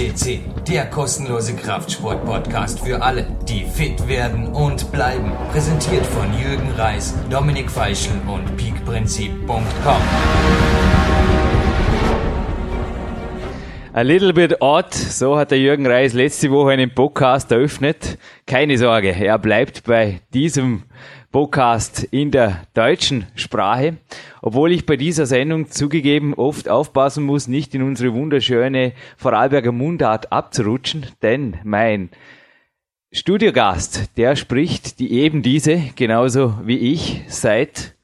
FCC, der kostenlose Kraftsport-Podcast für alle, die fit werden und bleiben. Präsentiert von Jürgen Reis, Dominik Feischl und peakprinzip.com. A little bit odd, so hat der Jürgen Reis letzte Woche einen Podcast eröffnet. Keine Sorge, er bleibt bei diesem Podcast in der deutschen Sprache, obwohl ich bei dieser Sendung zugegeben oft aufpassen muss, nicht in unsere wunderschöne Vorarlberger Mundart abzurutschen, denn mein Studiogast, der spricht die eben diese, genauso wie ich, seit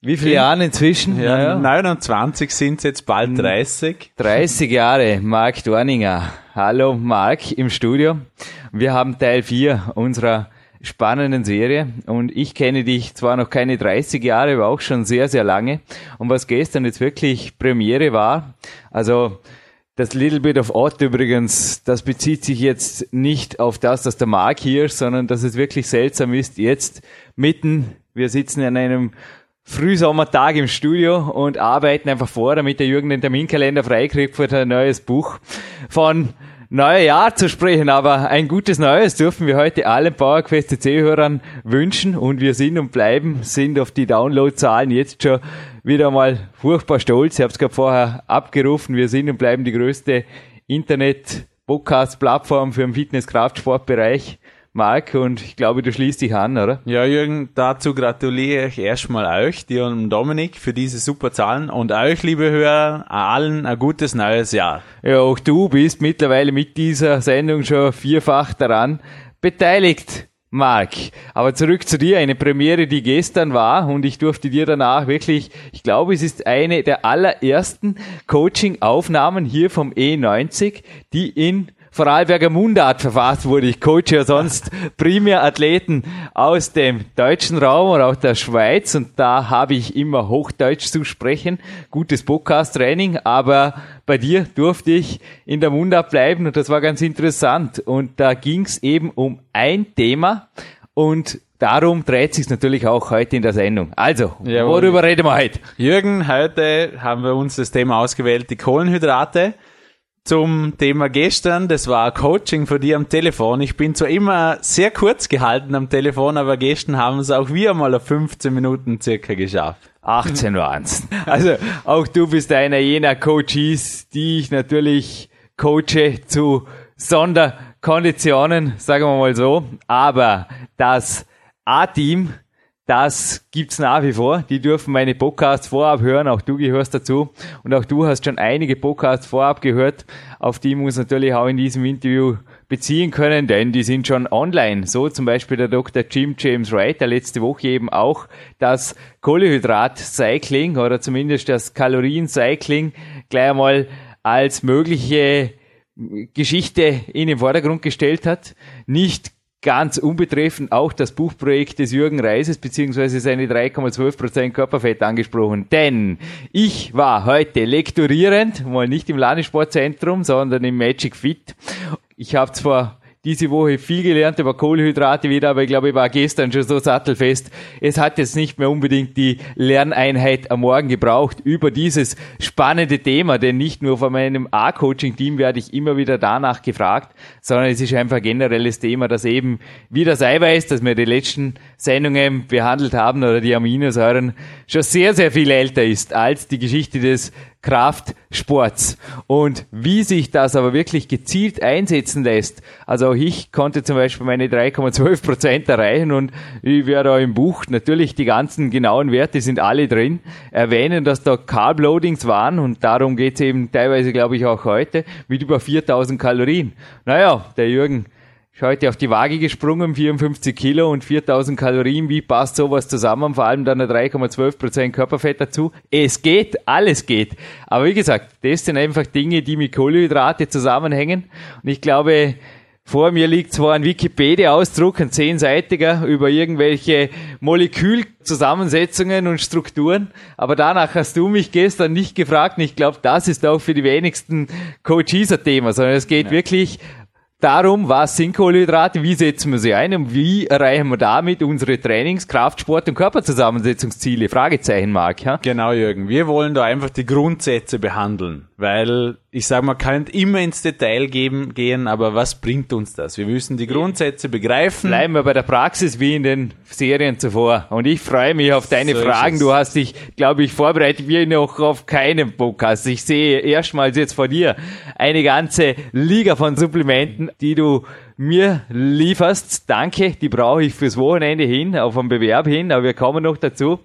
wie viele Jahren inzwischen? Ja, ja. 29 sind es jetzt bald 30. 30 Jahre, Marc Dorninger. Hallo Marc im Studio. Wir haben Teil 4 unserer spannenden Serie und ich kenne dich zwar noch keine 30 Jahre, aber auch schon sehr, sehr lange. Und was gestern jetzt wirklich Premiere war, also das Little Bit of Odd übrigens, das bezieht sich jetzt nicht auf das, dass der Mark hier ist, sondern dass es wirklich seltsam ist, jetzt mitten, wir sitzen an einem Frühsommertag im Studio und arbeiten einfach vor, damit der Jürgen den Terminkalender freikriegt für ein neues Buch von neue Jahr zu sprechen, aber ein gutes Neues dürfen wir heute allen PowerQuest CC-Hörern wünschen und wir sind und bleiben, sind auf die Downloadzahlen jetzt schon wieder mal furchtbar stolz. Ich habe es gerade vorher abgerufen, wir sind und bleiben die größte Internet-Podcast-Plattform für den Fitness-Kraftsportbereich. Marc, und ich glaube, du schließt dich an, oder? Ja, Jürgen, dazu gratuliere ich erstmal euch, dir und Dominik, für diese super Zahlen und euch, liebe Hörer, allen ein gutes neues Jahr. Ja, auch du bist mittlerweile mit dieser Sendung schon vierfach daran beteiligt. Marc, aber zurück zu dir, eine Premiere, die gestern war und ich durfte dir danach wirklich, ich glaube, es ist eine der allerersten Coaching-Aufnahmen hier vom E90, die in Vorarlberger Mundart verfasst wurde. Ich coache ja sonst primär Athleten aus dem deutschen Raum und auch der Schweiz und da habe ich immer Hochdeutsch zu sprechen. Gutes Podcast-Training, aber bei dir durfte ich in der Mundart bleiben und das war ganz interessant. Und da ging es eben um ein Thema und Darum dreht sich natürlich auch heute in der Sendung. Also, Jawohl. worüber reden wir heute? Jürgen, heute haben wir uns das Thema ausgewählt, die Kohlenhydrate zum Thema gestern. Das war Coaching von dir am Telefon. Ich bin zwar immer sehr kurz gehalten am Telefon, aber gestern haben es auch wir mal auf 15 Minuten circa geschafft. 18 waren's. Also auch du bist einer jener Coaches, die ich natürlich coache zu Sonderkonditionen, sagen wir mal so. Aber das A-Team das gibt's nach wie vor. Die dürfen meine Podcasts vorab hören. Auch du gehörst dazu. Und auch du hast schon einige Podcasts vorab gehört. Auf die muss natürlich auch in diesem Interview beziehen können, denn die sind schon online. So zum Beispiel der Dr. Jim James Wright, der letzte Woche eben auch das Kohlehydrat-Cycling oder zumindest das Kalorien-Cycling gleich einmal als mögliche Geschichte in den Vordergrund gestellt hat. Nicht ganz unbetreffend auch das Buchprojekt des Jürgen Reises beziehungsweise seine 3,12% Körperfett angesprochen. Denn ich war heute lektorierend, mal nicht im Landessportzentrum, sondern im Magic Fit. Ich habe zwar diese Woche viel gelernt über Kohlenhydrate wieder, aber ich glaube, ich war gestern schon so sattelfest. Es hat jetzt nicht mehr unbedingt die Lerneinheit am Morgen gebraucht über dieses spannende Thema, denn nicht nur von meinem A-Coaching-Team werde ich immer wieder danach gefragt, sondern es ist einfach ein generelles Thema, das eben wie das Eiweiß, das wir die letzten Sendungen behandelt haben oder die Aminosäuren schon sehr, sehr viel älter ist als die Geschichte des Kraftsports. Und wie sich das aber wirklich gezielt einsetzen lässt, also ich konnte zum Beispiel meine 3,12 Prozent erreichen und ich werde auch im Buch natürlich die ganzen genauen Werte sind alle drin, erwähnen, dass da Carb-Loadings waren und darum geht es eben teilweise, glaube ich, auch heute mit über 4000 Kalorien. Naja, der Jürgen ich heute auf die Waage gesprungen, 54 Kilo und 4000 Kalorien. Wie passt sowas zusammen? Vor allem dann 3,12% Körperfett dazu. Es geht, alles geht. Aber wie gesagt, das sind einfach Dinge, die mit Kohlenhydrate zusammenhängen. Und ich glaube, vor mir liegt zwar ein Wikipedia-Ausdruck, ein zehnseitiger, über irgendwelche Molekülzusammensetzungen und Strukturen, aber danach hast du mich gestern nicht gefragt und ich glaube, das ist auch für die wenigsten Coaches ein Thema, sondern es geht ja. wirklich darum, was sind Kohlenhydrate, wie setzen wir sie ein und wie erreichen wir damit unsere Trainings-, Kraftsport- und Körperzusammensetzungsziele? Fragezeichen, Marc. Ja? Genau, Jürgen. Wir wollen da einfach die Grundsätze behandeln. Weil ich sage, man kann immer ins Detail geben, gehen, aber was bringt uns das? Wir müssen die Grundsätze begreifen. Bleiben wir bei der Praxis wie in den Serien zuvor. Und ich freue mich auf deine So Fragen. Du hast dich, glaube ich, vorbereitet wie noch auf keinem Podcast. Ich sehe erstmals jetzt vor dir eine ganze Liga von Supplementen, die du mir lieferst. Danke, die brauche ich fürs Wochenende hin, auf einen Bewerb hin, aber wir kommen noch dazu.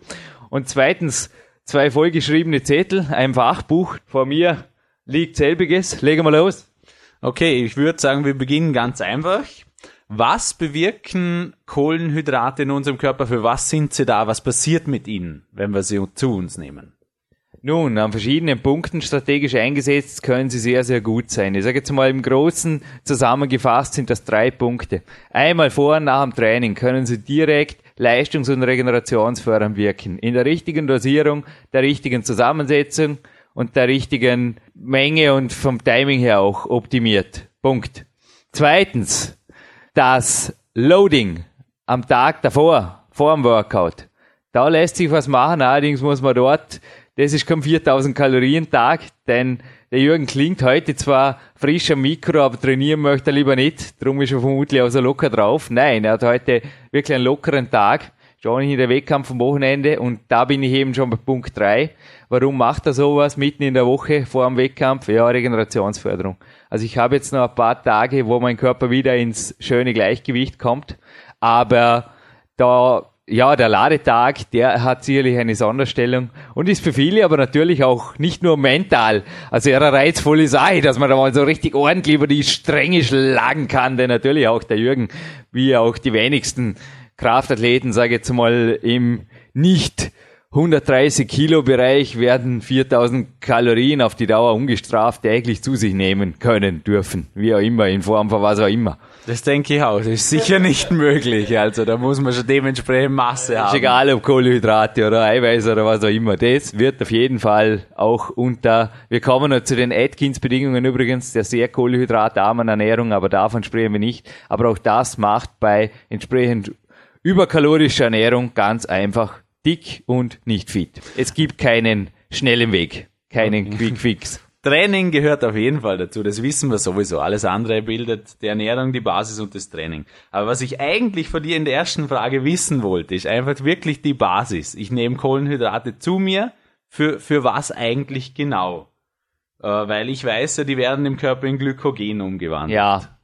Und zweitens, zwei vollgeschriebene Zettel, ein Fachbuch. Vor mir liegt selbiges. Legen wir los. Okay, ich würde sagen, wir beginnen ganz einfach. Was bewirken Kohlenhydrate in unserem Körper? Für was sind sie da? Was passiert mit ihnen, wenn wir sie zu uns nehmen? Nun, an verschiedenen Punkten strategisch eingesetzt können sie sehr, sehr gut sein. Ich sage jetzt mal im Großen zusammengefasst sind das drei Punkte. Einmal vor und nach dem Training können sie direkt leistungs- und regenerationsfördernd wirken. In der richtigen Dosierung, der richtigen Zusammensetzung und der richtigen Menge und vom Timing her auch optimiert. Punkt. Zweitens, das Loading am Tag davor, vor dem Workout. Da lässt sich was machen, allerdings muss man dort, das ist kein 4000 Kalorien Tag, denn der Jürgen klingt heute zwar frisch am Mikro, aber trainieren möchte er lieber nicht, darum ist er vermutlich auch so locker drauf. Nein, er hat heute wirklich einen lockeren Tag, schon in der Wettkampf am Wochenende und da bin ich eben schon bei Punkt drei. Warum macht er sowas mitten in der Woche vor dem Wettkampf? Ja, Regenerationsförderung. Also ich habe jetzt noch ein paar Tage, wo mein Körper wieder ins schöne Gleichgewicht kommt, aber da ja, der Ladetag, der hat sicherlich eine Sonderstellung und ist für viele aber natürlich auch nicht nur mental, also eher ein reizvolles Ei, dass man da mal so richtig ordentlich über die Stränge schlagen kann, denn natürlich auch der Jürgen, wie auch die wenigsten Kraftathleten, sage ich jetzt mal, im nicht 130 Kilo Bereich werden 4000 Kalorien auf die Dauer ungestraft täglich zu sich nehmen können, dürfen, wie auch immer, in Form von was auch immer. Das denke ich auch. Das ist sicher nicht möglich. Also da muss man schon dementsprechend Masse Ist haben. egal ob Kohlenhydrate oder Eiweiß oder was auch immer. Das wird auf jeden Fall auch unter, wir kommen noch zu den Atkins-Bedingungen übrigens, der sehr kohlenhydratarmen Ernährung, aber davon sprechen wir nicht. Aber auch das macht bei entsprechend überkalorischer Ernährung ganz einfach dick und nicht fit. Es gibt keinen schnellen Weg, keinen Quick Fix. Training gehört auf jeden Fall dazu, das wissen wir sowieso. Alles andere bildet die Ernährung, die Basis und das Training. Aber was ich eigentlich von dir in der ersten Frage wissen wollte, ist einfach wirklich die Basis. Ich nehme Kohlenhydrate zu mir, für, für was eigentlich genau? Äh, weil ich weiß ja, die werden im Körper in Glykogen umgewandelt. Ja,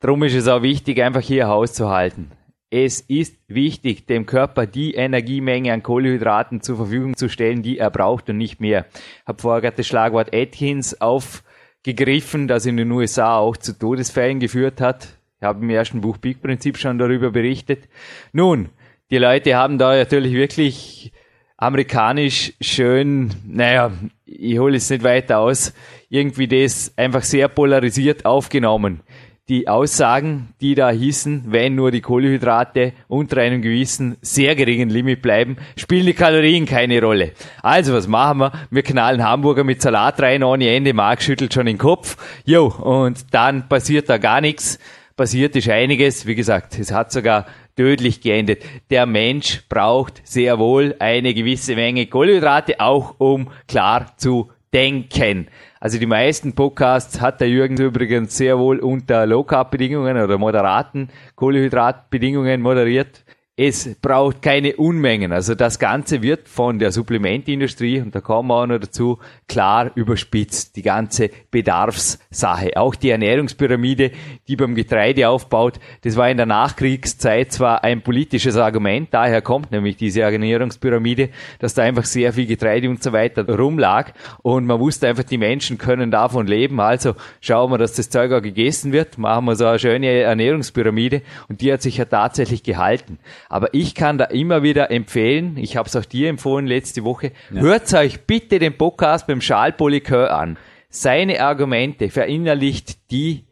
darum ist es auch wichtig, einfach hier Haus zu halten. Es ist wichtig, dem Körper die Energiemenge an Kohlenhydraten zur Verfügung zu stellen, die er braucht und nicht mehr. Ich habe vorher gerade das Schlagwort Atkins aufgegriffen, das in den USA auch zu Todesfällen geführt hat. Ich habe im ersten Buch Big Prinzip schon darüber berichtet. Nun, die Leute haben da natürlich wirklich amerikanisch schön, naja, ich hole es nicht weiter aus, irgendwie das einfach sehr polarisiert aufgenommen. Die Aussagen, die da hießen, wenn nur die Kohlenhydrate unter einem gewissen sehr geringen Limit bleiben, spielen die Kalorien keine Rolle. Also was machen wir? Wir knallen Hamburger mit Salat rein ohne Ende, Marc schüttelt schon den Kopf. Jo, und dann passiert da gar nichts. Passiert ist einiges. Wie gesagt, es hat sogar tödlich geendet. Der Mensch braucht sehr wohl eine gewisse Menge Kohlenhydrate, auch um klar zu denken. Also die meisten Podcasts hat der Jürgen übrigens sehr wohl unter Low-Carb-Bedingungen oder moderaten Kohlenhydratbedingungen moderiert. Es braucht keine Unmengen. Also das Ganze wird von der Supplementindustrie, und da kommen wir auch noch dazu, klar überspitzt. Die ganze Bedarfssache. Auch die Ernährungspyramide, die beim Getreide aufbaut, das war in der Nachkriegszeit zwar ein politisches Argument, daher kommt nämlich diese Ernährungspyramide, dass da einfach sehr viel Getreide und so weiter rumlag und man wusste einfach, die Menschen können davon leben, also schauen wir, dass das Zeug auch gegessen wird, machen wir so eine schöne Ernährungspyramide und die hat sich ja tatsächlich gehalten. Aber ich kann da immer wieder empfehlen, ich habe es auch dir empfohlen letzte Woche, hört euch bitte den Podcast beim Polycœur an. Seine Argumente verinnerlicht die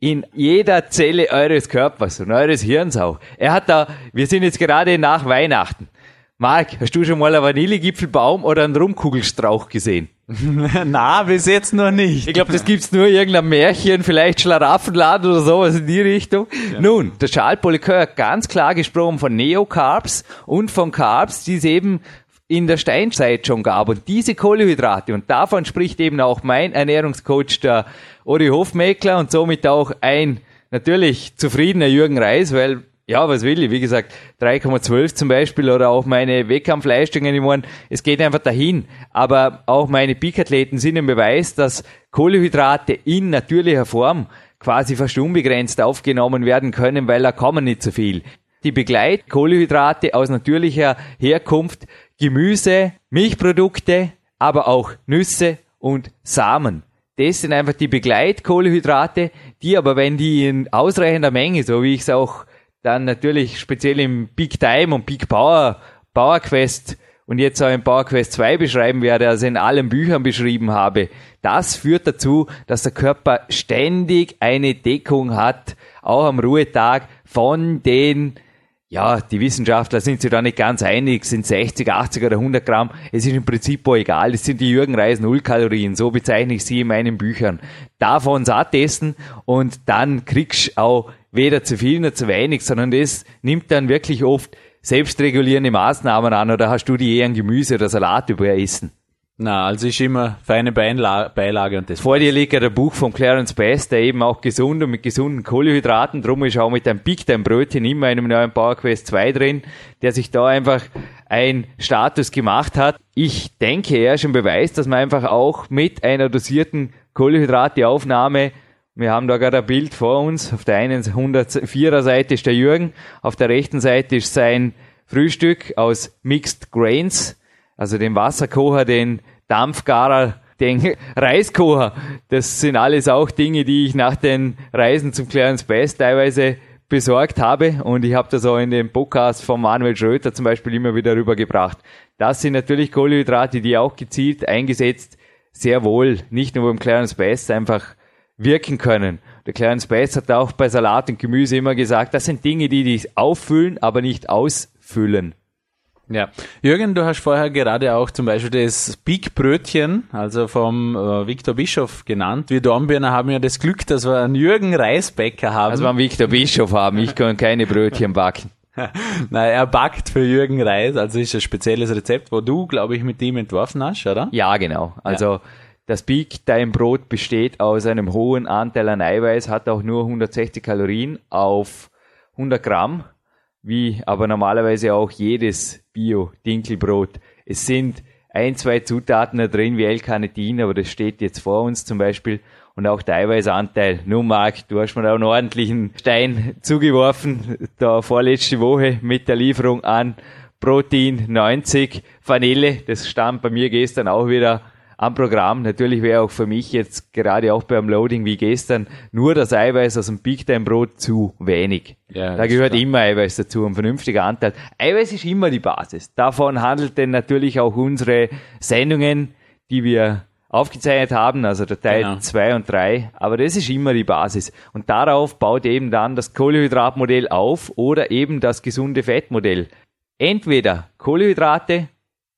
in jeder Zelle eures Körpers und eures Hirns auch. Er hat da, wir sind jetzt gerade nach Weihnachten. Marc, hast du schon mal einen Vanillegipfelbaum oder einen Rumkugelstrauch gesehen? Na, bis jetzt noch nicht. Ich glaube, das gibt's nur irgendein Märchen, vielleicht Schlaraffenladen oder sowas in die Richtung. Nun, der Charles Polycœur hat ganz klar gesprochen von Neocarbs und von Carbs, die es eben in der Steinzeit schon gab. Und diese Kohlehydrate, und davon spricht eben auch mein Ernährungscoach, der Ori Hofmeckler und somit auch ein natürlich zufriedener Jürgen Reis, weil ja, was will ich? Wie gesagt, 3,12 zum Beispiel oder auch meine Wettkampfleistungen, ich meine, es geht einfach dahin. Aber auch meine Peak-Athleten sind ein Beweis, dass Kohlehydrate in natürlicher Form quasi fast unbegrenzt aufgenommen werden können, weil da kommen nicht so viel. Die Begleitkohlehydrate aus natürlicher Herkunft, Gemüse, Milchprodukte, aber auch Nüsse und Samen. Das sind einfach die Begleitkohlehydrate, die aber, wenn die in ausreichender Menge, so wie ich es auch dann natürlich speziell im Big Time und Big Power, Power Quest und jetzt auch im Power Quest 2 beschreiben werde, also in allen Büchern beschrieben habe, das führt dazu, dass der Körper ständig eine Deckung hat, auch am Ruhetag von den ja, die Wissenschaftler sind sich da nicht ganz einig, sind 60, 80 oder 100 Gramm. Es ist im Prinzip auch egal. Es sind die Jürgen Reis Nullkalorien. So bezeichne ich sie in meinen Büchern. Davon satt essen und dann kriegst du auch weder zu viel noch zu wenig, sondern das nimmt dann wirklich oft selbstregulierende Maßnahmen an oder hast du die eher ein Gemüse oder Salat überessen? Na, also ist immer feine Beila Beilage und das. Vor dir liegt ja der Buch von Clarence Bass, der eben auch gesund und mit gesunden Kohlenhydraten, drum ist auch mit einem Big Time Brötchen immer in einem neuen Power Quest 2 drin, der sich da einfach ein Status gemacht hat. Ich denke, er ist ein Beweis, dass man einfach auch mit einer dosierten Kohlenhydrateaufnahme wir haben da gerade ein Bild vor uns. Auf der einen 104er Seite ist der Jürgen, auf der rechten Seite ist sein Frühstück aus Mixed Grains, also den Wasserkocher, den Dampfgarer, den Reiskocher. Das sind alles auch Dinge, die ich nach den Reisen zum Clarence Bass teilweise besorgt habe und ich habe das auch in dem Podcast von Manuel Schröter zum Beispiel immer wieder rübergebracht. Das sind natürlich Kohlenhydrate, die auch gezielt eingesetzt sehr wohl, nicht nur beim Clarence Bass, einfach wirken können. Der Clarence Bass hat auch bei Salat und Gemüse immer gesagt, das sind Dinge, die dich auffüllen, aber nicht ausfüllen. Ja, Jürgen, du hast vorher gerade auch zum Beispiel das Big Brötchen, also vom äh, Viktor Bischof genannt. Wir Dornbirner haben ja das Glück, dass wir einen Jürgen Reisbäcker haben. Also wir einen Viktor Bischof haben, ich kann keine Brötchen backen. Nein, er backt für Jürgen Reis, also ist ein spezielles Rezept, wo du, glaube ich, mit ihm entworfen hast, oder? Ja, genau. Also ja. Das Big Time Brot besteht aus einem hohen Anteil an Eiweiß, hat auch nur 160 Kalorien auf 100 Gramm, wie aber normalerweise auch jedes Bio-Dinkelbrot. Es sind ein, zwei Zutaten da drin wie L-Carnitin, aber das steht jetzt vor uns zum Beispiel. Und auch der Eiweißanteil. Nun, Marc, du hast mir da einen ordentlichen Stein zugeworfen, da vorletzte Woche mit der Lieferung an Protein 90 Vanille. Das stand bei mir gestern auch wieder am Programm. Natürlich wäre auch für mich jetzt gerade auch beim Loading wie gestern nur das Eiweiß aus dem Big Time Brot zu wenig. Ja, da gehört immer Eiweiß dazu, ein vernünftiger Anteil. Eiweiß ist immer die Basis. Davon handelt denn natürlich auch unsere Sendungen, die wir aufgezeichnet haben, also der Teil 2 genau. und 3. Aber das ist immer die Basis. Und darauf baut eben dann das Kohlehydratmodell auf oder eben das gesunde Fettmodell. Entweder Kohlehydrate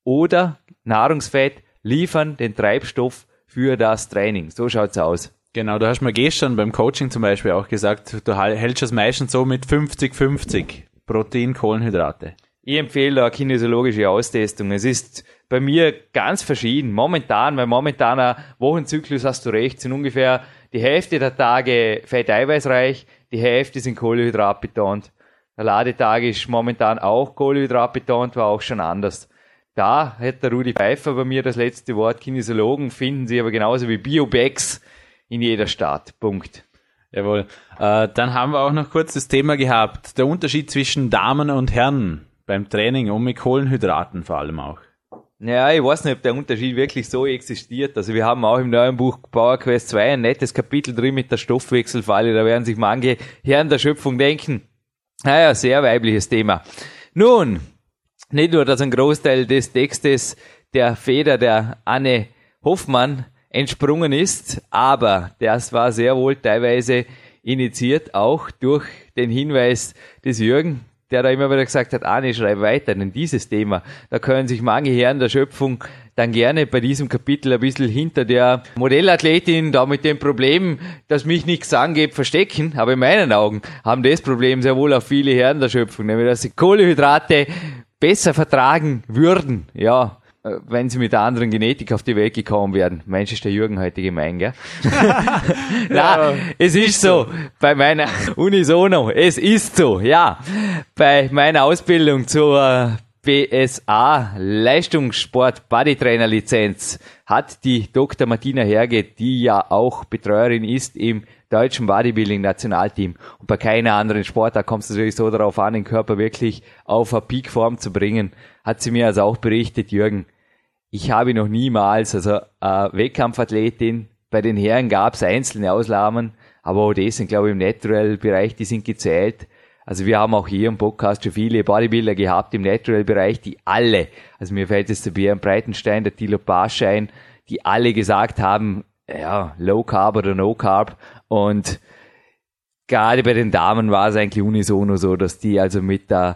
oder Nahrungsfett liefern den Treibstoff für das Training. So schaut's aus. Genau, du hast mir gestern beim Coaching zum Beispiel auch gesagt, du hältst es meistens so mit 50-50 Protein, Kohlenhydrate. Ich empfehle da kinesiologische Austestung. Es ist bei mir ganz verschieden. Momentan, weil momentaner Wochenzyklus hast du recht, sind ungefähr die Hälfte der Tage fetteiweißreich, die Hälfte sind Kohlenhydratbetont. Der Ladetag ist momentan auch Kohlenhydratbetont, war auch schon anders. Da hätte Rudi Pfeiffer bei mir das letzte Wort. Kinesiologen finden Sie aber genauso wie Biobags in jeder Stadt. Punkt. Jawohl. Äh, dann haben wir auch noch kurz das Thema gehabt. Der Unterschied zwischen Damen und Herren beim Training und mit Kohlenhydraten vor allem auch. Ja, ich weiß nicht, ob der Unterschied wirklich so existiert. Also wir haben auch im neuen Buch Power Quest 2 ein nettes Kapitel drin mit der Stoffwechselfalle. Da werden sich manche Herren der Schöpfung denken. Naja, sehr weibliches Thema. Nun, nicht nur, dass ein Großteil des Textes der Feder der Anne Hoffmann entsprungen ist, aber das war sehr wohl teilweise initiiert auch durch den Hinweis des Jürgen, der da immer wieder gesagt hat, Anne, schreib weiter, denn dieses Thema, da können sich manche Herren der Schöpfung dann gerne bei diesem Kapitel ein bisschen hinter der Modellathletin da mit dem Problem, dass mich nichts angeht, verstecken. Aber in meinen Augen haben das Problem sehr wohl auch viele Herren der Schöpfung, nämlich dass sie Kohlehydrate besser vertragen würden, ja, äh, wenn sie mit der anderen Genetik auf die Welt gekommen wären. Mensch, ist der Jürgen heute gemein, gell? Na, es ist so. Bei meiner Unisono, es ist so, ja. Bei meiner Ausbildung zur BSA Leistungssport Bodytrainer Lizenz hat die Dr. Martina Herge, die ja auch Betreuerin ist im deutschen Bodybuilding Nationalteam. Und bei keiner anderen Sportart kommt es natürlich so darauf an, den Körper wirklich auf eine Peakform zu bringen. Hat sie mir also auch berichtet, Jürgen. Ich habe noch niemals, also äh, Wettkampfathletin, bei den Herren gab es einzelne Ausnahmen, aber auch das sind, glaube ich, im Natural-Bereich, die sind gezählt. Also wir haben auch hier im Podcast schon viele Bodybuilder gehabt im Natural-Bereich, die alle, also mir fällt jetzt der Björn Breitenstein, der Tilo Pasch ein, die alle gesagt haben, ja, Low Carb oder No Carb. Und gerade bei den Damen war es eigentlich unisono so, dass die also mit der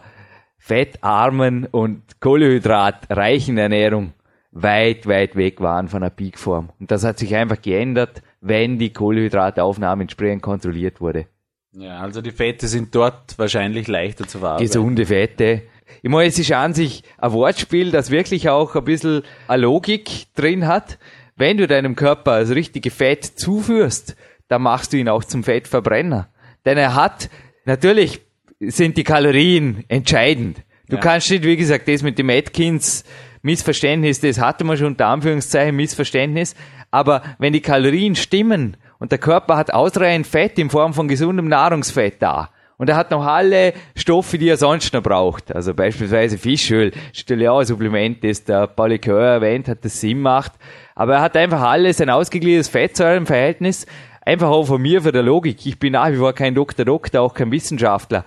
fettarmen und kohlenhydratreichen Ernährung weit, weit weg waren von der Peakform. Und das hat sich einfach geändert, wenn die Kohlenhydrataufnahme entsprechend kontrolliert wurde. Ja, also die Fette sind dort wahrscheinlich leichter zu verarbeiten. Gesunde Fette. Ich meine, es ist an sich ein Wortspiel, das wirklich auch ein bisschen eine Logik drin hat. Wenn du deinem Körper das richtige Fett zuführst, dann machst du ihn auch zum Fettverbrenner. Denn er hat, natürlich sind die Kalorien entscheidend. Du ja. kannst nicht, wie gesagt, das mit dem Atkins Missverständnis, das hatte man schon unter Anführungszeichen Missverständnis. Aber wenn die Kalorien stimmen und der Körper hat ausreichend Fett in Form von gesundem Nahrungsfett da. Und er hat noch alle Stoffe, die er sonst noch braucht. Also beispielsweise Fischöl, ist natürlich auch ein Supplement, das der Pauli Coeur erwähnt hat, das Sinn macht. Aber er hat einfach alles, ein ausgeglichenes Fettsäurenverhältnis. Einfach auch von mir, für der Logik. Ich bin nach wie vor kein Doktor, Doktor, auch kein Wissenschaftler.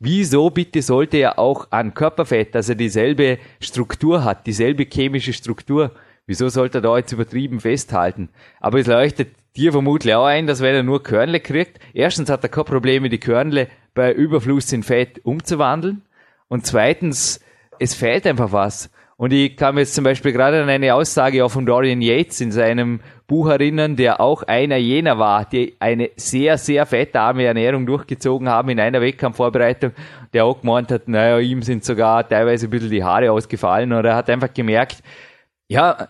Wieso bitte sollte er auch an Körperfett, dass er dieselbe Struktur hat, dieselbe chemische Struktur? Wieso sollte er da jetzt übertrieben festhalten? Aber es leuchtet dir vermutlich auch ein, dass wenn er nur Körnle kriegt, erstens hat er kein Problem, die Körnle bei Überfluss in Fett umzuwandeln. Und zweitens, es fehlt einfach was. Und ich mir jetzt zum Beispiel gerade an eine Aussage auch von Dorian Yates in seinem Buch erinnern, der auch einer jener war, die eine sehr, sehr fettarme Ernährung durchgezogen haben in einer Wettkampfvorbereitung, der auch gemeint hat, naja, ihm sind sogar teilweise ein bisschen die Haare ausgefallen oder er hat einfach gemerkt, ja,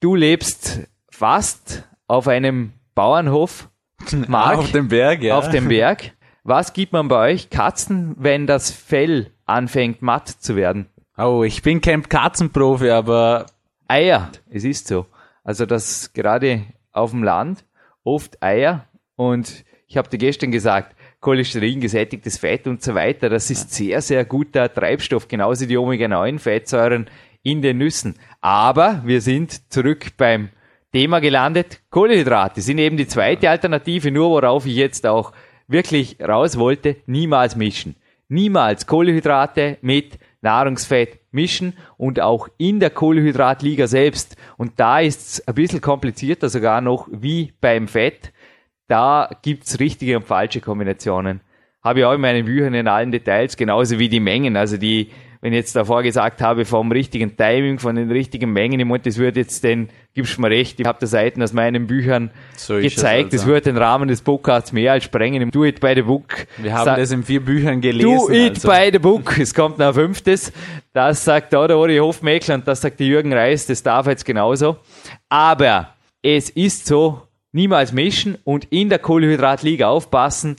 du lebst fast auf einem Bauernhof, Mark, auf dem Berg, ja. Auf dem Berg. Was gibt man bei euch Katzen, wenn das Fell anfängt matt zu werden? Oh, ich bin kein Katzenprofi, aber Eier, es ist so. Also das gerade auf dem Land oft Eier und ich habe dir gestern gesagt, Cholesterin, gesättigtes Fett und so weiter, das ist sehr, sehr guter Treibstoff, genauso die Omega-9-Fettsäuren in den Nüssen. Aber wir sind zurück beim Thema gelandet. Kohlenhydrate sind eben die zweite Alternative, nur worauf ich jetzt auch wirklich raus wollte, niemals mischen. Niemals Kohlenhydrate mit Nahrungsfett mischen und auch in der Kohlenhydratliga selbst. Und da ist es ein bisschen komplizierter sogar noch wie beim Fett. Da gibt's richtige und falsche Kombinationen. Habe ich auch in meinen Büchern in allen Details, genauso wie die Mengen. Also die wenn ich jetzt davor gesagt habe, vom richtigen Timing, von den richtigen Mengen, ich meine, das wird jetzt den, gibst mir recht, ich habe da Seiten aus meinen Büchern so gezeigt, das also. wird den Rahmen des Podcasts mehr als sprengen. Do it by the book. Wir haben das in vier Büchern gelesen. Do it also. by the book. Es kommt noch ein fünftes. Das sagt da der Uri Hofmeckler und das sagt der Jürgen Reis, das darf jetzt genauso. Aber es ist so, niemals mischen und in der Kohlenhydratliga aufpassen,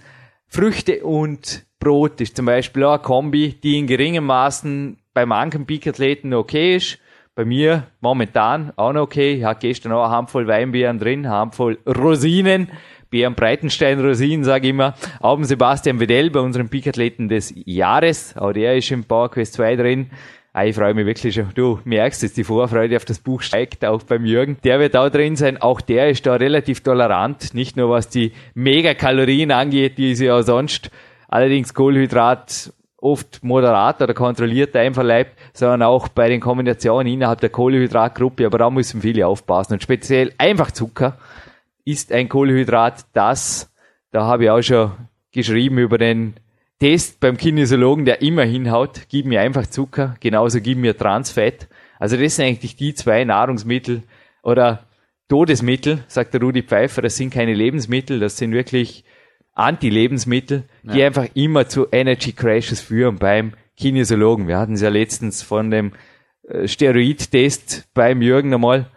Früchte und Brot ist zum Beispiel auch eine Kombi, die in geringem Maßen bei manchen Peak-Athleten okay ist. Bei mir momentan auch noch okay. Ich hatte gestern auch eine Handvoll Weinbeeren drin, eine Handvoll Rosinen. Bären Breitenstein Rosinen, sage ich immer. Auch Sebastian Wedell bei unserem Peak-Athleten des Jahres. Auch der ist im Power Quest 2 drin. Ah, ich freue mich wirklich schon. Du merkst es, die Vorfreude auf das Buch steigt auch beim Jürgen. Der wird auch drin sein. Auch der ist da relativ tolerant. Nicht nur was die Megakalorien angeht, die sie auch sonst allerdings Kohlenhydrat oft moderat oder kontrolliert einverleibt, sondern auch bei den Kombinationen innerhalb der Kohlenhydratgruppe. Aber da müssen viele aufpassen. Und speziell einfach Zucker ist ein Kohlenhydrat, das, da habe ich auch schon geschrieben über den Test beim Kinesiologen, der immer hinhaut, gib mir einfach Zucker, genauso gib mir Transfett. Also das sind eigentlich die zwei Nahrungsmittel oder Todesmittel, sagt der Rudi Pfeiffer, das sind keine Lebensmittel, das sind wirklich Anti-Lebensmittel, die ja. einfach immer zu Energy Crashes führen beim Kinesiologen. Wir hatten es ja letztens von dem äh, Steroid-Test beim Jürgen einmal.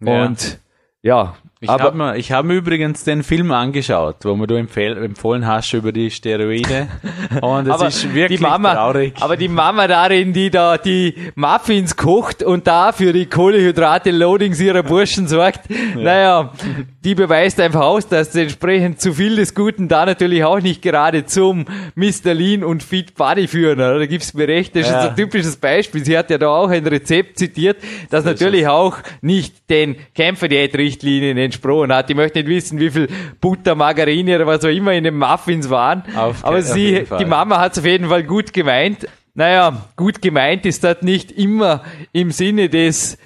Ja. Und ja, Ich habe mir, ich hab mir übrigens den Film angeschaut, wo mir du empfehl, empfohlen hast über die Steroide. Und es ist wirklich die Mama, traurig. Aber die Mama darin, die da die Muffins kocht und da für die Kohlehydrate-Loadings ihrer Burschen sorgt, naja, die beweist einfach aus, dass entsprechend zu viel des Guten da natürlich auch nicht gerade zum Mr. Lean und Fit Body führen. Oder? Da gibt's mir recht, das ist Ja. jetzt ein typisches Beispiel. Sie hat ja da auch ein Rezept zitiert, das natürlich auch nicht den Kämpferdiät-Richtlinien entsprochen hat. Ich möchte nicht wissen, wie viel Butter, Margarine oder was auch immer in den Muffins waren. Auf aber sie, die Mama hat es auf jeden Fall gut gemeint. Naja, gut gemeint ist das nicht immer im Sinne des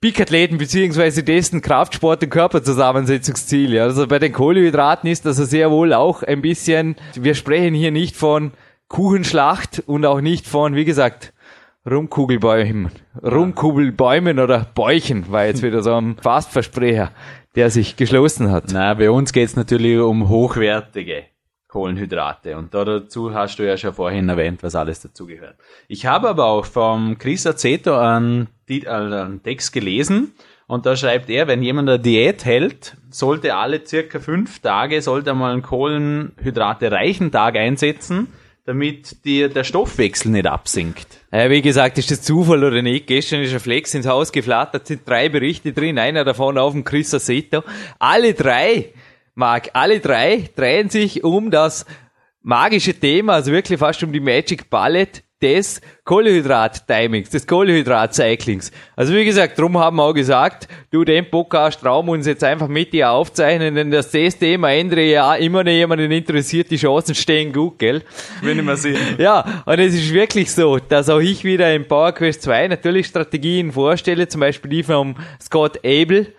Peak-Athleten beziehungsweise dessen Kraftsport- und Körperzusammensetzungsziele. Also bei den Kohlenhydraten ist das sehr wohl auch ein bisschen, wir sprechen hier nicht von Kuchenschlacht und auch nicht von, wie gesagt, Rumkugelbäumen. Rumkugelbäumen oder Bäuchen war jetzt wieder so ein Fastversprecher, der sich geschlossen hat. Na, bei uns geht's natürlich um hochwertige Kohlenhydrate. Und da dazu hast du ja schon vorhin erwähnt, was alles dazugehört. Ich habe aber auch vom Chris Aceto einen, einen Text gelesen. Und da schreibt er, wenn jemand eine Diät hält, sollte alle circa fünf Tage, sollte er mal einen kohlenhydratereichen Tag einsetzen, damit dir der Stoffwechsel nicht absinkt. Ja, wie gesagt, ist das Zufall oder nicht? Gestern ist ein Flex ins Haus geflattert, sind drei Berichte drin, einer davon auf dem Chris Aceto. Alle drei, Marc, alle drei drehen sich um das magische Thema, also wirklich fast um die Magic Palette des Kohlenhydrat-Timings, des Kohlenhydrat-Cyclings. Also wie gesagt, drum haben wir auch gesagt, du, den Podcast wir uns jetzt einfach mit dir aufzeichnen, denn das Thema Ende Jahr immer noch jemanden interessiert, die Chancen stehen gut, gell? Wenn ich mal sehe. Ja, und es ist wirklich so, dass auch ich wieder in Power Quest 2 natürlich Strategien vorstelle, zum Beispiel die vom Scott Abel.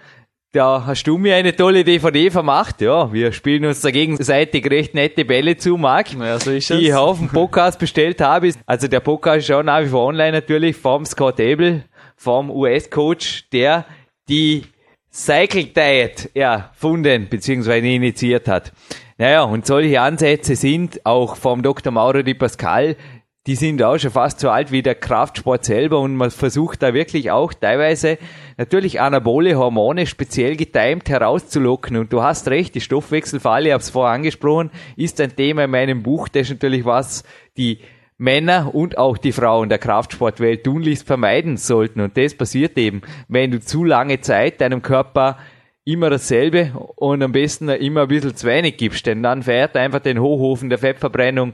Da hast du mir eine tolle DVD vermacht. Ja, wir spielen uns da gegenseitig recht nette Bälle zu, Marc. Ja, so ist die ich es. auf dem Podcast bestellt habe. Also der Podcast ist auch nach wie vor online natürlich vom Scott Abel, vom US-Coach, der die Cycle Diet erfunden bzw. initiiert hat. Naja, und solche Ansätze sind auch vom Dr. Mauro Di Pascal, die sind auch schon fast so alt wie der Kraftsport selber und man versucht da wirklich auch teilweise natürlich anabole Hormone speziell getimt herauszulocken. Und du hast recht, die Stoffwechselfalle, ich habe es vorher angesprochen, ist ein Thema in meinem Buch. Das ist natürlich was, die Männer und auch die Frauen der Kraftsportwelt tunlichst vermeiden sollten. Und das passiert eben, wenn du zu lange Zeit deinem Körper immer dasselbe und am besten immer ein bisschen zu wenig gibst, denn dann fährt einfach den Hochofen der Fettverbrennung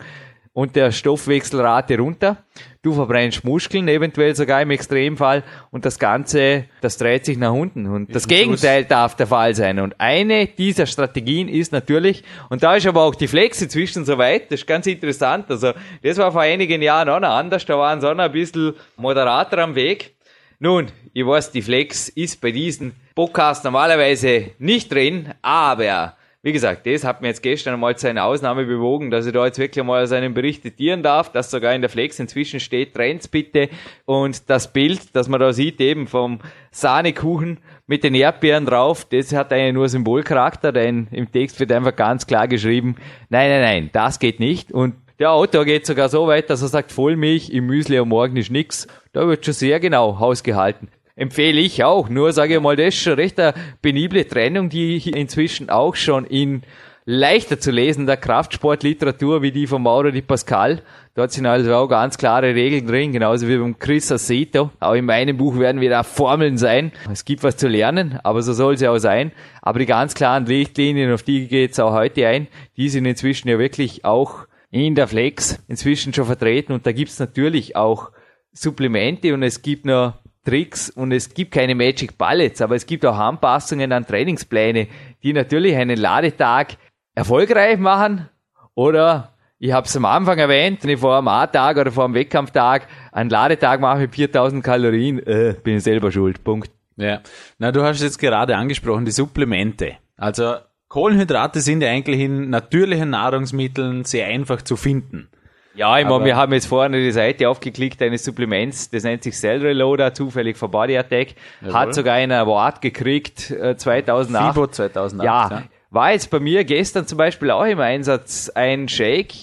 und der Stoffwechselrate runter. Du verbrennst Muskeln, eventuell sogar im Extremfall und das Ganze, das dreht sich nach unten und das Gegenteil darf der Fall sein. Und eine dieser Strategien ist natürlich, und da ist aber auch die Flex inzwischen soweit, das ist ganz interessant, also das war vor einigen Jahren auch noch anders, da waren sie auch noch ein bisschen moderater am Weg. Nun, ich weiß, die Flex ist bei diesen Podcasts normalerweise nicht drin, aber wie gesagt, das hat mir jetzt gestern einmal zu einer Ausnahme bewogen, dass ich da jetzt wirklich mal aus einem Bericht zitieren darf, dass sogar in der Flex inzwischen steht, Trends bitte und das Bild, das man da sieht, eben vom Sahnekuchen mit den Erdbeeren drauf, das hat eigentlich nur Symbolcharakter, denn im Text wird einfach ganz klar geschrieben, nein, nein, nein, das geht nicht und der Autor geht sogar so weit, dass er sagt, Vollmilch im Müsli am Morgen ist nix. Da wird schon sehr genau hausgehalten. Empfehle ich auch. Nur sage ich mal, das ist schon recht eine penible Trennung, die ich inzwischen auch schon in leichter zu lesender Kraftsportliteratur wie die von Mauro Di Pascal. Dort sind also auch ganz klare Regeln drin, genauso wie beim Chris Aceto. Auch in meinem Buch werden wieder Formeln sein. Es gibt was zu lernen, aber so soll es ja auch sein. Aber die ganz klaren Richtlinien, auf die geht es auch heute ein, die sind inzwischen ja wirklich auch in der Flex inzwischen schon vertreten und da gibt's natürlich auch Supplemente und es gibt noch Tricks und es gibt keine Magic Bullets, aber es gibt auch Anpassungen an Trainingspläne, die natürlich einen Ladetag erfolgreich machen oder ich habe es am Anfang erwähnt, wenn ich vor einem A-Tag oder vor einem Wettkampftag einen Ladetag mache mit 4000 Kalorien, äh, bin ich selber schuld. Punkt. Ja, na, du hast jetzt gerade angesprochen, die Supplemente. Also Kohlenhydrate sind ja eigentlich in natürlichen Nahrungsmitteln sehr einfach zu finden. Ja, ich meine, wir haben jetzt vorne die Seite aufgeklickt eines Supplements, das nennt sich Cell Reloader, zufällig von Body Attack, Jawohl. hat sogar einen Award gekriegt, äh, 2008. FIBO 2008. ja, war jetzt bei mir gestern zum Beispiel auch im Einsatz ein Shake,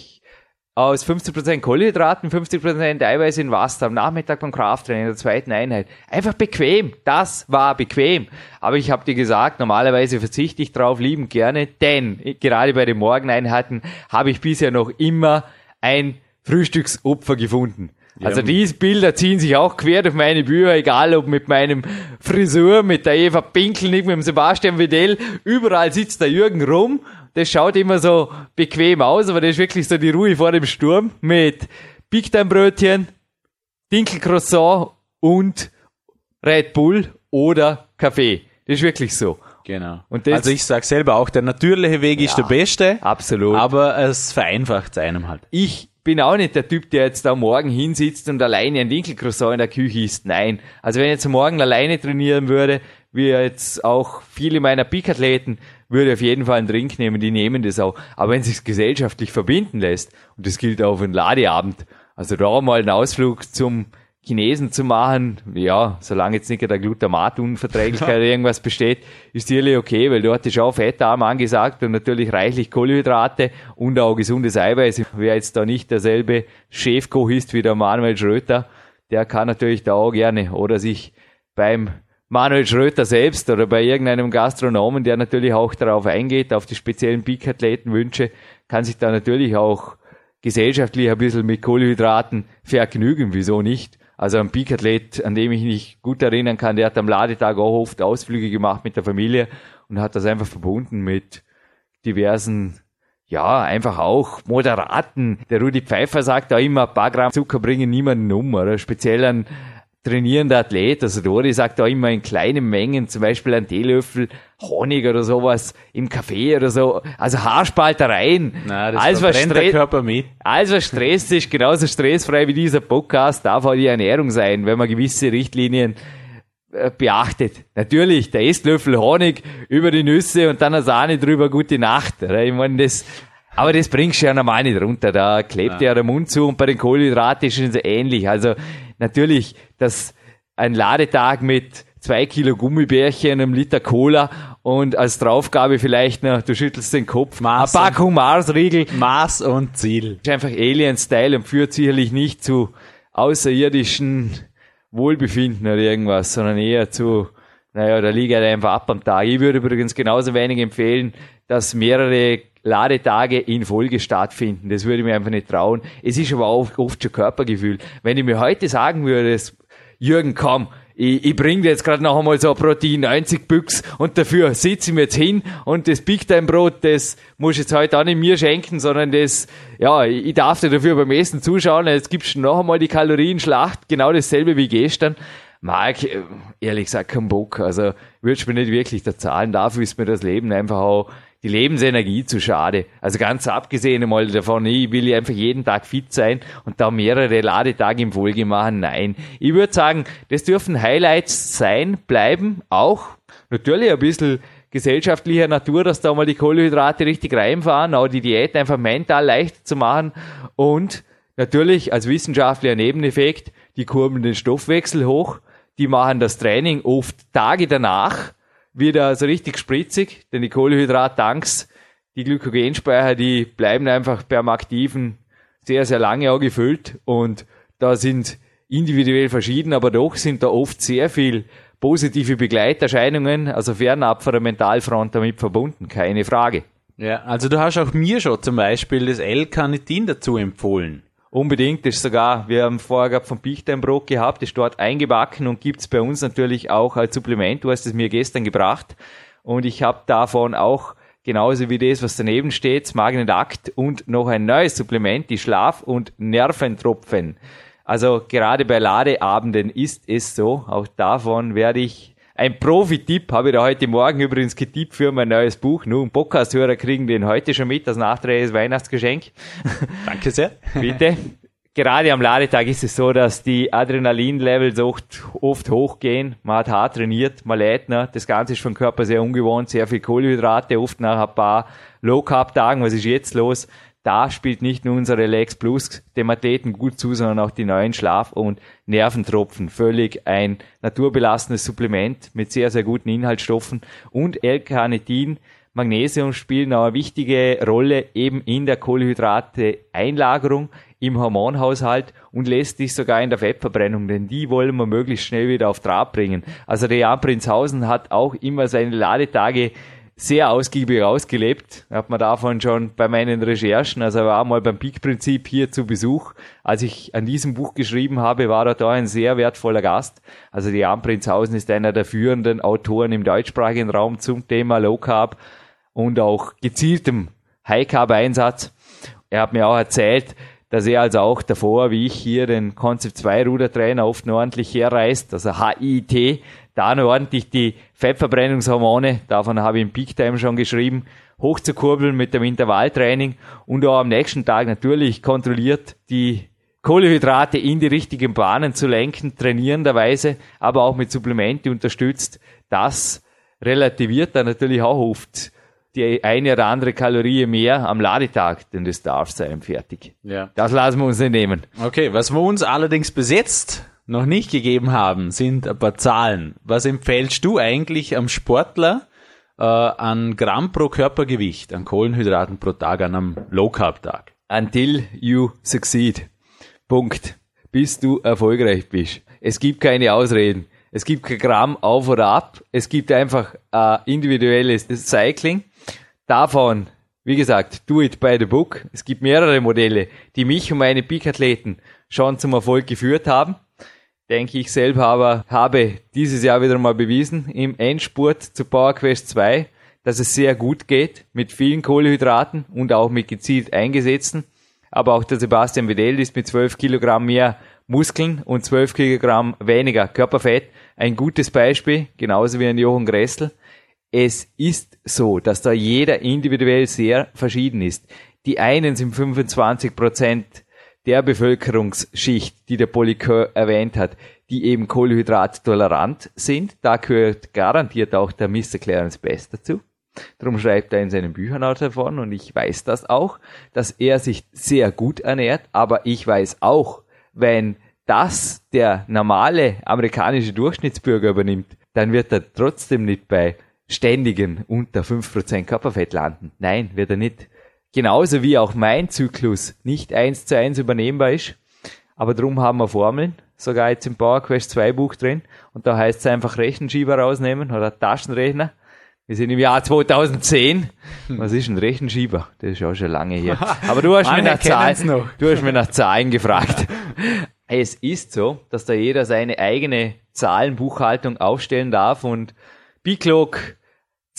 aus 50% Kohlenhydraten, 50% Eiweiß in Wasser am Nachmittag beim Krafttraining in der zweiten Einheit. Einfach bequem. Das war bequem. Aber ich habe dir gesagt, normalerweise verzichte ich drauf lieben gerne, denn gerade bei den Morgeneinheiten habe ich bisher noch immer ein Frühstücksopfer gefunden. Also diese Bilder ziehen sich auch quer durch meine Bücher, egal ob mit meinem Frisur, mit der Eva Pinkelnick, mit dem Sebastian Wedell, überall sitzt der Jürgen rum. Das schaut immer so bequem aus, aber das ist wirklich so die Ruhe vor dem Sturm mit Big Time Brötchen, Dinkelcroissant und Red Bull oder Kaffee. Das ist wirklich so. Genau. Also ich sag selber auch, der natürliche Weg ja, ist der beste. Absolut. Aber es vereinfacht einem halt. Ich bin auch nicht der Typ, der jetzt da morgen hinsitzt und alleine ein Dinkelcroissant in der Küche isst. Nein. Also wenn ich jetzt morgen alleine trainieren würde, wie jetzt auch viele meiner Peak-Athleten, würde ich auf jeden Fall einen Drink nehmen, die nehmen das auch. Aber wenn es sich gesellschaftlich verbinden lässt, und das gilt auch für einen Ladeabend, also da mal einen Ausflug zum Chinesen zu machen, ja, solange jetzt nicht der Glutamatunverträglichkeit oder irgendwas besteht, ist sicherlich okay, weil dort ist auch fettarm angesagt und natürlich reichlich Kohlenhydrate und auch gesundes Eiweiß. Wer jetzt da nicht derselbe Chefkoch ist wie der Manuel Schröter, der kann natürlich da auch gerne oder sich beim Manuel Schröter selbst oder bei irgendeinem Gastronomen, der natürlich auch darauf eingeht, auf die speziellen Peak-Athletenwünsche, kann sich da natürlich auch gesellschaftlich ein bisschen mit Kohlenhydraten vergnügen, wieso nicht? Also ein Peak-Athlet, an dem ich mich gut erinnern kann, der hat am Ladetag auch oft Ausflüge gemacht mit der Familie und hat das einfach verbunden mit diversen, ja, einfach auch moderaten. Der Rudi Pfeiffer sagt auch immer, ein paar Gramm Zucker bringen niemanden um, oder speziell an trainierender Athlet, also Dori sagt auch immer in kleinen Mengen, zum Beispiel ein Teelöffel Honig oder sowas im Kaffee oder so, also Haarspaltereien. Na, das alles, was Stress, Körper mit. Alles, was Stress ist, genauso stressfrei wie dieser Podcast, darf auch die Ernährung sein, wenn man gewisse Richtlinien äh, beachtet. Natürlich, der Esslöffel Honig über die Nüsse und dann eine Sahne drüber, gute Nacht. Ich meine, das, aber das bringst du ja normal nicht runter. Da klebt ja, ja der Mund zu und bei den Kohlenhydraten ist es ähnlich. Also natürlich, dass ein Ladetag mit zwei Kilo Gummibärchen, einem Liter Cola und als Draufgabe vielleicht noch, du schüttelst den Kopf, Maß eine Packung Marsriegel. Maß und Ziel. Ist einfach Alien-Style und führt sicherlich nicht zu außerirdischen Wohlbefinden oder irgendwas, sondern eher zu, naja, da liegt er einfach ab am Tag. Ich würde übrigens genauso wenig empfehlen, dass mehrere Ladetage in Folge stattfinden. Das würde ich mir einfach nicht trauen. Es ist aber auch oft schon Körpergefühl. Wenn ich mir heute sagen würde, Jürgen, komm, ich, ich bringe dir jetzt gerade noch einmal so ein Protein 90 Büchs und dafür sitze ich mir jetzt hin und das Big Time Brot, das muss ich jetzt heute auch nicht mir schenken, sondern das, ja, ich darf dir dafür beim Essen zuschauen. Jetzt gibst du noch einmal die Kalorienschlacht, genau dasselbe wie gestern. Marc, äh, ehrlich gesagt, kein Bock. Also, würdest du mir nicht wirklich da zahlen. Dafür ist mir das Leben einfach auch die Lebensenergie zu schade. Also ganz abgesehen mal davon, ich will einfach jeden Tag fit sein und da mehrere Ladetage im Folge machen. Nein. Ich würde sagen, das dürfen Highlights sein, bleiben, auch. Natürlich ein bisschen gesellschaftlicher Natur, dass da mal die Kohlenhydrate richtig reinfahren, auch die Diät einfach mental leicht zu machen und natürlich als wissenschaftlicher Nebeneffekt, die kurbeln den Stoffwechsel hoch, die machen das Training oft Tage danach, wieder so richtig spritzig, denn die Kohlenhydrattanks, die Glykogenspeicher, die bleiben einfach beim Aktiven sehr, sehr lange auch gefüllt und da sind individuell verschieden, aber doch sind da oft sehr viel positive Begleiterscheinungen, also fernab von der Mentalfront damit verbunden, keine Frage. Ja, also du hast auch mir schon zum Beispiel das L-Carnitin dazu empfohlen. Unbedingt, das ist sogar, wir haben vorher gehabt vom Bichteinbrot gehabt, ist dort eingebacken und gibt's bei uns natürlich auch als Supplement. Du hast es mir gestern gebracht und ich habe davon auch genauso wie das, was daneben steht, Magnetakt und noch ein neues Supplement, die Schlaf- und Nerventropfen. Also gerade bei Ladeabenden ist es so, auch davon werde ich ein Profi-Tipp habe ich da heute Morgen übrigens getippt für mein neues Buch. Nun, Podcast-Hörer kriegen den heute schon mit, das nachträgliches Weihnachtsgeschenk. Danke sehr. Bitte. Gerade am Ladetag ist es so, dass die Adrenalin-Levels oft, oft hochgehen. Man hat hart trainiert, man lädt, ne? das Ganze ist vom Körper sehr ungewohnt, sehr viel Kohlenhydrate, oft nach ein paar Low-Carb-Tagen. Was ist jetzt los? Da spielt nicht nur unser Relax Plus dem Athleten gut zu, sondern auch die neuen Schlaf- und Nerventropfen. Völlig ein naturbelassenes Supplement mit sehr, sehr guten Inhaltsstoffen und L-Carnitin Magnesium spielen auch eine wichtige Rolle eben in der Kohlenhydrate-Einlagerung im Hormonhaushalt und lässt sich sogar in der Fettverbrennung, denn die wollen wir möglichst schnell wieder auf Trab bringen. Also der Jan Prinzhausen hat auch immer seine Ladetage sehr ausgiebig ausgelebt. Hat man davon schon bei meinen Recherchen, also er war mal beim Peak-Prinzip hier zu Besuch. Als ich an diesem Buch geschrieben habe, war er da ein sehr wertvoller Gast. Also die Jan Prinzhausen ist einer der führenden Autoren im deutschsprachigen Raum zum Thema Low Carb und auch gezieltem High Carb Einsatz. Er hat mir auch erzählt, dass er also auch davor, wie ich hier den Concept 2 Rudertrainer oft nur ordentlich herreißt, also HIT, da noch ordentlich die Fettverbrennungshormone, davon habe ich im Peak Time schon geschrieben, hochzukurbeln mit dem Intervalltraining und auch am nächsten Tag natürlich kontrolliert die Kohlehydrate in die richtigen Bahnen zu lenken, trainierenderweise, aber auch mit Supplemente unterstützt. Das relativiert dann natürlich auch oft die eine oder andere Kalorie mehr am Ladetag, denn das darf sein, fertig. Ja. Das lassen wir uns nicht nehmen. Okay, was wir uns allerdings bis jetzt noch nicht gegeben haben, sind ein paar Zahlen. Was empfählst du eigentlich am Sportler äh, an Gramm pro Körpergewicht, an Kohlenhydraten pro Tag, an einem Low Carb Tag? Until you succeed. Punkt. Bis du erfolgreich bist. Es gibt keine Ausreden. Es gibt kein Gramm auf oder ab. Es gibt einfach äh, individuelles Cycling. Davon, wie gesagt, do it by the book. Es gibt mehrere Modelle, die mich und meine Peak-Athleten schon zum Erfolg geführt haben denke ich selber aber, habe dieses Jahr wieder mal bewiesen im Endspurt zu Power Quest 2, dass es sehr gut geht mit vielen Kohlehydraten und auch mit gezielt eingesetzten. Aber auch der Sebastian Vedel ist mit 12 Kilogramm mehr Muskeln und 12 Kilogramm weniger Körperfett ein gutes Beispiel, genauso wie ein Jochen Gressel. Es ist so, dass da jeder individuell sehr verschieden ist. Die einen sind 25 Prozent der Bevölkerungsschicht, die der Polycur erwähnt hat, die eben kohlenhydrattolerant sind. Da gehört garantiert auch der Mr. Clarence Best dazu. Darum schreibt er in seinen Büchern auch davon und ich weiß das auch, dass er sich sehr gut ernährt, aber ich weiß auch, wenn das der normale amerikanische Durchschnittsbürger übernimmt, dann wird er trotzdem nicht bei ständigen unter 5% Körperfett landen. Nein, wird er nicht. Genauso wie auch mein Zyklus nicht eins zu eins übernehmbar ist. Aber drum haben wir Formeln, sogar jetzt im Power Quest 2 Buch drin. Und da heißt es einfach Rechenschieber rausnehmen oder Taschenrechner. Wir sind im Jahr 2010. Hm. Was ist ein Rechenschieber? Das ist auch schon lange her. Aber du hast, mir nach, Zahlen, du hast mir nach Zahlen gefragt. es ist so, dass da jeder seine eigene Zahlenbuchhaltung aufstellen darf und Biclog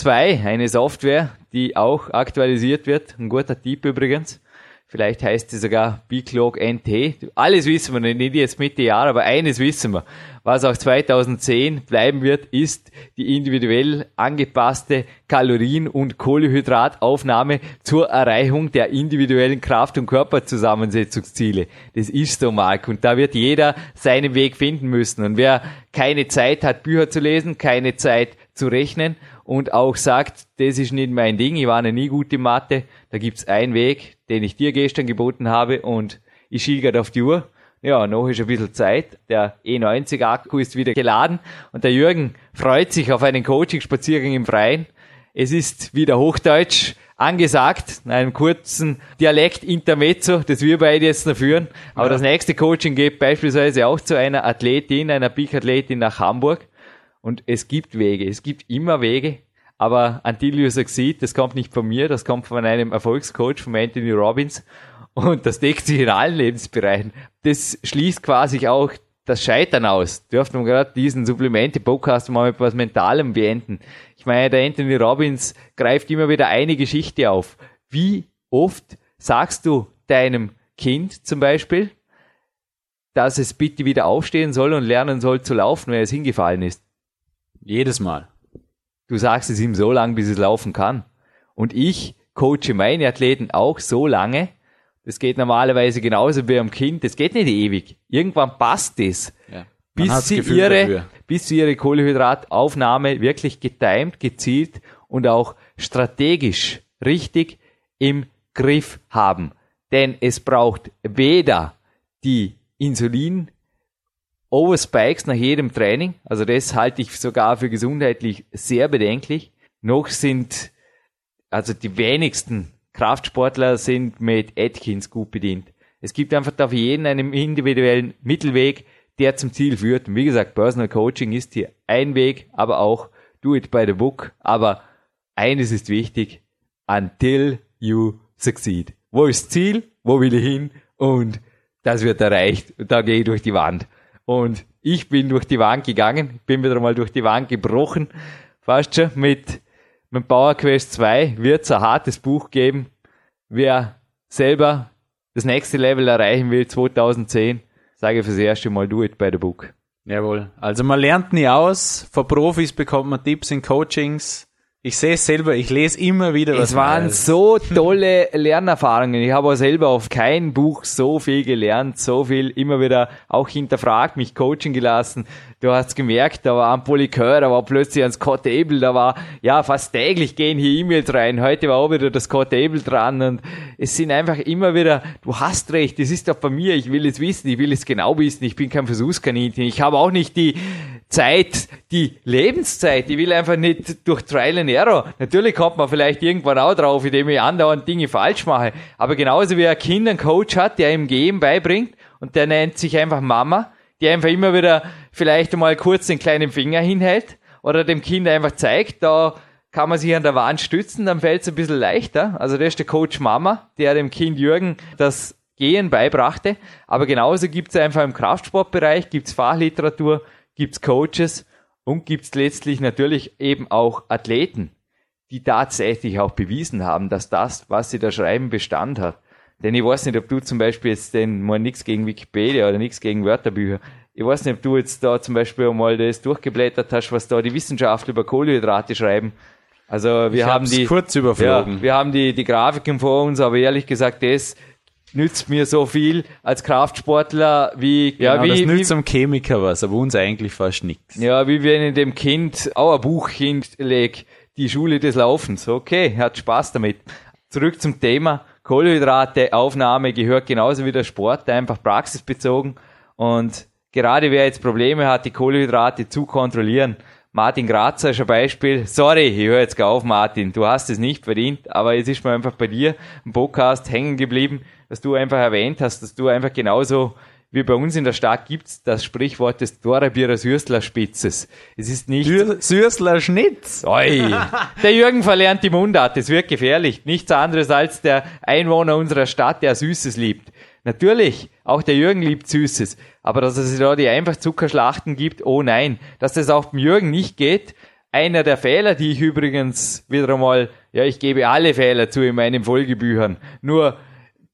2, eine Software, die auch aktualisiert wird. Ein guter Tipp übrigens. Vielleicht heißt sie sogar Bclog NT. Alles wissen wir nicht jetzt Mitte Jahr, aber eines wissen wir. Was auch 2010 bleiben wird, ist die individuell angepasste Kalorien- und Kohlehydrataufnahme zur Erreichung der individuellen Kraft- und Körperzusammensetzungsziele. Das ist so, Marc. Und da wird jeder seinen Weg finden müssen. Und wer keine Zeit hat, Bücher zu lesen, keine Zeit zu rechnen und auch sagt, das ist nicht mein Ding, ich war noch nie gut in Mathe, da gibt's einen Weg, den ich dir gestern geboten habe und ich schiel grad auf die Uhr. Ja, noch ist ein bisschen Zeit. Der E90-Akku ist wieder geladen und der Jürgen freut sich auf einen Coaching-Spaziergang im Freien. Es ist wieder Hochdeutsch angesagt, in einem kurzen Dialekt-Intermezzo, das wir beide jetzt noch führen. Aber ja. das nächste Coaching geht beispielsweise auch zu einer Athletin, einer Peak-Athletin nach Hamburg. Und es gibt Wege, es gibt immer Wege, aber until you succeed, das kommt nicht von mir, das kommt von einem Erfolgscoach, von Anthony Robbins. Und das deckt sich in allen Lebensbereichen. Das schließt quasi auch das Scheitern aus. Dürften wir gerade diesen Supplemente-Podcast mal mit etwas Mentalem beenden. Ich meine, der Anthony Robbins greift immer wieder eine Geschichte auf. Wie oft sagst du deinem Kind zum Beispiel, dass es bitte wieder aufstehen soll und lernen soll zu laufen, wenn es hingefallen ist? Jedes Mal. Du sagst es ihm so lange, bis es laufen kann. Und ich coache meine Athleten auch so lange. Das geht normalerweise genauso wie am Kind. Das geht nicht ewig. Irgendwann passt es. Ja. Bis sie, ihre, bis sie ihre Kohlenhydrataufnahme wirklich getimt, gezielt und auch strategisch richtig im Griff haben. Denn es braucht weder die Insulin Overspikes nach jedem Training. Also das halte ich sogar für gesundheitlich sehr bedenklich. Noch sind also die wenigsten Kraftsportler sind mit Atkins gut bedient. Es gibt einfach da jeden einen individuellen Mittelweg, der zum Ziel führt. Und wie gesagt, Personal Coaching ist hier ein Weg, aber auch do it by the book. Aber eines ist wichtig, until you succeed. Wo ist Ziel? Wo will ich hin? Und das wird erreicht. Und da gehe ich durch die Wand. Und ich bin durch die Wand gegangen, bin wieder mal durch die Wand gebrochen. Fast schon mit, mit Power Quest 2 wird es ein hartes Buch geben. Wer selber das nächste Level erreichen will, 2010, sage ich fürs erste Mal, do it by the book. Jawohl. Also man lernt nie aus. Von Profis bekommt man Tipps in Coachings. Ich sehe es selber, ich lese immer wieder was Es waren Neues. so tolle Lernerfahrungen. Ich habe auch selber auf kein Buch so viel gelernt, so viel immer wieder auch hinterfragt, mich coachen gelassen. Du hast gemerkt, da war ein Polikör, da war plötzlich ein Scott Abel, da war, ja, fast täglich gehen hier E-Mails rein. Heute war auch wieder das Scott Abel dran und es sind einfach immer wieder, du hast recht, das ist doch bei mir, ich will es wissen, ich will es genau wissen, ich bin kein Versuchskaninchen, ich habe auch nicht die Zeit, die Lebenszeit, ich will einfach nicht durch Trial and Error. Natürlich kommt man vielleicht irgendwann auch drauf, indem ich andauernd Dinge falsch mache, aber genauso wie ein Kind einen Coach hat, der ihm Gehen beibringt und der nennt sich einfach Mama, die einfach immer wieder vielleicht einmal kurz den kleinen Finger hinhält oder dem Kind einfach zeigt, da kann man sich an der Wand stützen, dann fällt es ein bisschen leichter. Also das ist der Coach Mama, der dem Kind Jürgen das Gehen beibrachte. Aber genauso gibt es einfach im Kraftsportbereich, gibt es Fachliteratur, gibt es Coaches und gibt es letztlich natürlich eben auch Athleten, die tatsächlich auch bewiesen haben, dass das, was sie da schreiben, Bestand hat. Denn ich weiß nicht, ob du zum Beispiel jetzt den, mal nichts gegen Wikipedia oder nichts gegen Wörterbücher, ich weiß nicht, ob du jetzt da zum Beispiel mal das durchgeblättert hast, was da die Wissenschaftler über Kohlenhydrate schreiben. Also wir Ich haben die kurz überflogen. Ja, wir haben die, die Grafiken vor uns, aber ehrlich gesagt, das nützt mir so viel als Kraftsportler wie, ja, Genau, wie, das wie, nützt am Chemiker was, aber uns eigentlich fast nichts. ja, wie wenn ich dem Kind auch ein Buch hinlege, die Schule des Laufens. Okay, hat Spaß damit. Zurück zum Thema. Kohlenhydrate, Aufnahme gehört genauso wie der Sport, einfach praxisbezogen. Und gerade wer jetzt Probleme hat, die Kohlenhydrate zu kontrollieren, Martin Grazer ist ein Beispiel. Sorry, ich höre jetzt gar auf, Martin. Du hast es nicht verdient, aber es ist mir einfach bei dir im Podcast hängen geblieben, dass du einfach erwähnt hast, dass du einfach genauso wie bei uns in der Stadt gibt's das Sprichwort des Dorabierer Süßler Spitzes. Es ist nicht Süßler Schnitz. Oi. Der Jürgen verlernt die Mundart, es wird gefährlich. Nichts anderes als der Einwohner unserer Stadt, der Süßes liebt. Natürlich, auch der Jürgen liebt Süßes. Aber dass es da die Einfachzuckerschlachten gibt, oh nein. Dass das auch dem Jürgen nicht geht, einer der Fehler, die ich übrigens wieder einmal, ja, ich gebe alle Fehler zu in meinen Folgebüchern. Nur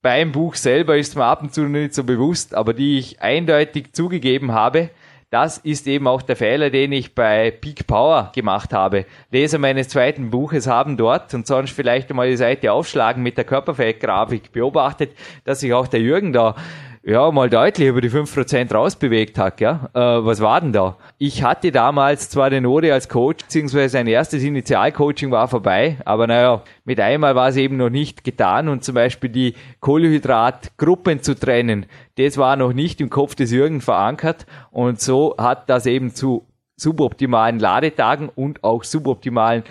beim Buch selber ist mir ab und zu nicht so bewusst, aber die ich eindeutig zugegeben habe, das ist eben auch der Fehler, den ich bei Peak Power gemacht habe. Leser meines zweiten Buches haben dort und sonst vielleicht einmal die Seite aufschlagen mit der Körperfettgrafik beobachtet, dass sich auch der Jürgen da ja, mal deutlich über die 5% rausbewegt hat, ja. Äh, was war denn da? Ich hatte damals zwar den Ode als Coach, beziehungsweise sein erstes Initialcoaching war vorbei, aber naja, mit einmal war es eben noch nicht getan und zum Beispiel die Kohlehydratgruppen zu trennen, das war noch nicht im Kopf des Jürgen verankert und so hat das eben zu suboptimalen Ladetagen und auch suboptimalen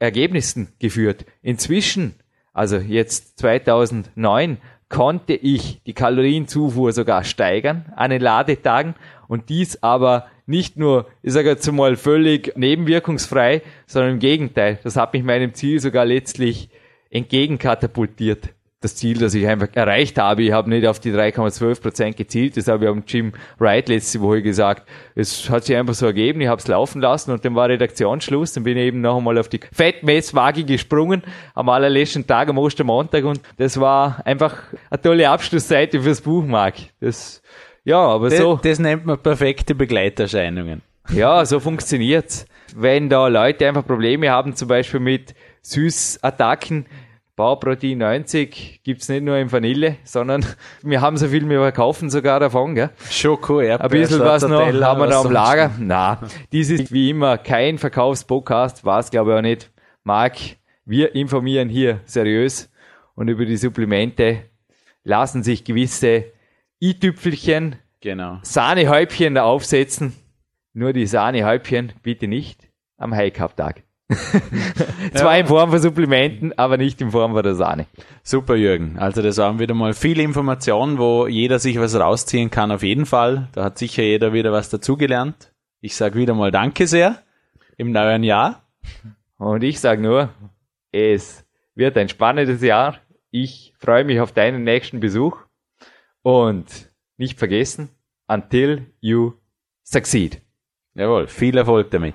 Ergebnissen geführt. Inzwischen, also jetzt 2009, konnte ich die Kalorienzufuhr sogar steigern an den Ladetagen und dies aber nicht nur, ich sage jetzt mal, völlig nebenwirkungsfrei, sondern im Gegenteil. Das hat mich meinem Ziel sogar letztlich entgegenkatapultiert. Das Ziel, das ich einfach erreicht habe. Ich habe nicht auf die 3,12 Prozent gezielt. Das habe ich am Jim Wright letzte Woche gesagt. Es hat sich einfach so ergeben. Ich habe es laufen lassen und dann war Redaktionsschluss. Dann bin ich eben noch einmal auf die Fettmesswaage gesprungen am allerletzten Tag am Ostermontag und das war einfach eine tolle Abschlussseite fürs Buch, Marc. Das, ja, aber Das, so. das nennt man perfekte Begleiterscheinungen. Ja, so funktioniert's. Wenn da Leute einfach Probleme haben, zum Beispiel mit Süßattacken, Bauprotein 90 gibt's nicht nur in Vanille, sondern wir haben so viel, wir verkaufen sogar davon, gell? Schoko, Ein Erdbeer, bisschen was noch haben wir da am Lager. Na, dies ist wie immer kein Verkaufspodcast, war es glaube ich auch nicht. Marc, wir informieren hier seriös und über die Supplemente lassen sich gewisse i-Tüpfelchen, Genau. Sahnehäubchen da aufsetzen. Nur die Sahnehäubchen bitte nicht am High Cup Tag. Zwar in Form von Supplementen, aber nicht in Form von der Sahne. Super, Jürgen. Also das waren wieder mal viele Informationen, wo jeder sich was rausziehen kann, auf jeden Fall. Da hat sicher jeder wieder was dazugelernt. Ich sage wieder mal Danke sehr im neuen Jahr. Und ich sage nur, es wird ein spannendes Jahr. Ich freue mich auf deinen nächsten Besuch. Und nicht vergessen, until you succeed. Jawohl, viel Erfolg damit.